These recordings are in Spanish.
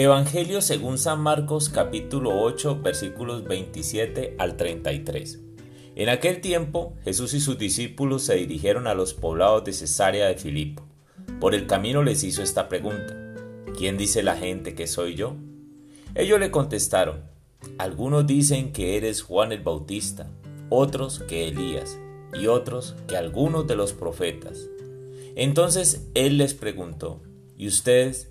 Evangelio según San Marcos capítulo 8 versículos 27 al 33. En aquel tiempo Jesús y sus discípulos se dirigieron a los poblados de Cesarea de Filipo. Por el camino les hizo esta pregunta. ¿Quién dice la gente que soy yo? Ellos le contestaron, algunos dicen que eres Juan el Bautista, otros que Elías, y otros que algunos de los profetas. Entonces él les preguntó, ¿y ustedes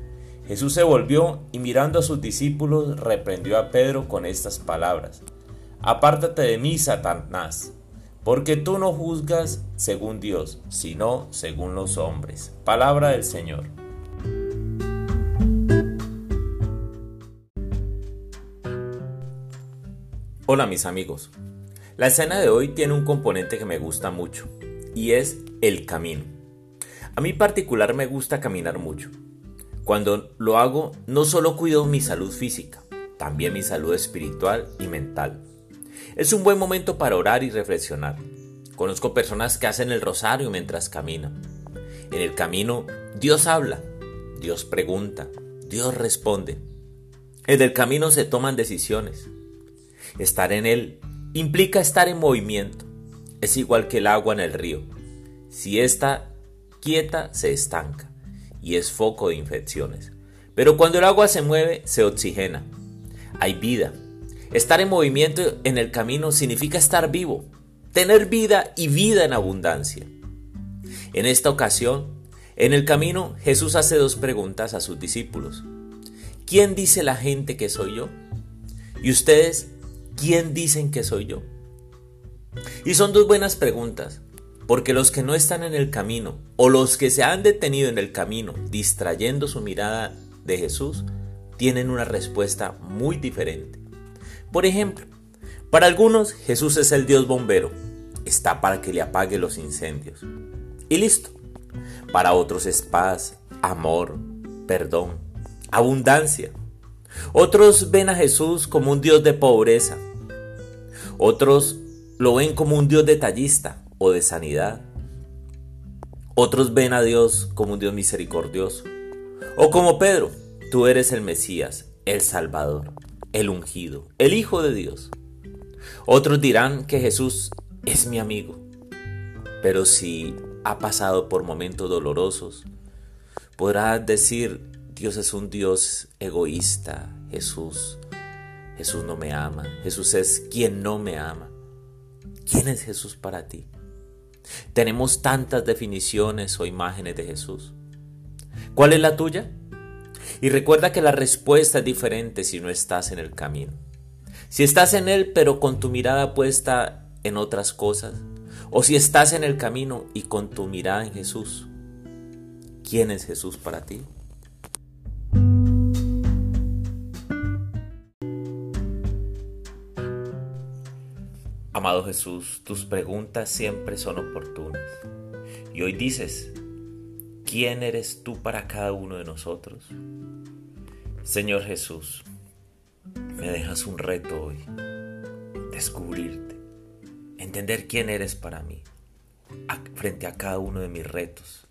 Jesús se volvió y mirando a sus discípulos reprendió a Pedro con estas palabras. Apártate de mí, Satanás, porque tú no juzgas según Dios, sino según los hombres. Palabra del Señor. Hola mis amigos. La escena de hoy tiene un componente que me gusta mucho, y es el camino. A mí particular me gusta caminar mucho. Cuando lo hago, no solo cuido mi salud física, también mi salud espiritual y mental. Es un buen momento para orar y reflexionar. Conozco personas que hacen el rosario mientras caminan. En el camino, Dios habla, Dios pregunta, Dios responde. En el camino se toman decisiones. Estar en él implica estar en movimiento. Es igual que el agua en el río. Si está quieta, se estanca y es foco de infecciones. Pero cuando el agua se mueve, se oxigena. Hay vida. Estar en movimiento en el camino significa estar vivo, tener vida y vida en abundancia. En esta ocasión, en el camino, Jesús hace dos preguntas a sus discípulos. ¿Quién dice la gente que soy yo? ¿Y ustedes quién dicen que soy yo? Y son dos buenas preguntas, porque los que no están en el camino o los que se han detenido en el camino distrayendo su mirada de Jesús tienen una respuesta muy diferente. Por ejemplo, para algunos Jesús es el Dios bombero, está para que le apague los incendios. Y listo. Para otros es paz, amor, perdón, abundancia. Otros ven a Jesús como un Dios de pobreza. Otros lo ven como un Dios detallista, o de sanidad. Otros ven a Dios como un Dios misericordioso. O como Pedro, tú eres el Mesías, el Salvador, el ungido, el Hijo de Dios. Otros dirán que Jesús es mi amigo. Pero si ha pasado por momentos dolorosos, podrás decir, Dios es un Dios egoísta, Jesús. Jesús no me ama, Jesús es quien no me ama. ¿Quién es Jesús para ti? Tenemos tantas definiciones o imágenes de Jesús. ¿Cuál es la tuya? Y recuerda que la respuesta es diferente si no estás en el camino. Si estás en él pero con tu mirada puesta en otras cosas, o si estás en el camino y con tu mirada en Jesús, ¿quién es Jesús para ti? Amado Jesús, tus preguntas siempre son oportunas. Y hoy dices, ¿quién eres tú para cada uno de nosotros? Señor Jesús, me dejas un reto hoy, descubrirte, entender quién eres para mí, frente a cada uno de mis retos,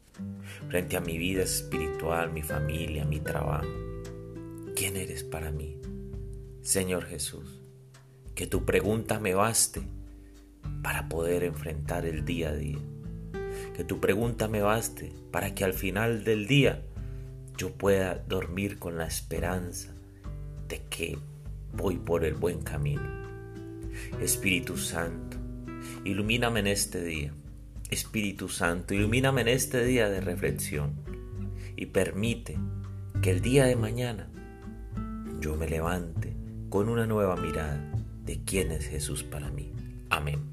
frente a mi vida espiritual, mi familia, mi trabajo. ¿Quién eres para mí? Señor Jesús, que tu pregunta me baste para poder enfrentar el día a día. Que tu pregunta me baste para que al final del día yo pueda dormir con la esperanza de que voy por el buen camino. Espíritu Santo, ilumíname en este día. Espíritu Santo, ilumíname en este día de reflexión y permite que el día de mañana yo me levante con una nueva mirada de quién es Jesús para mí. Amén.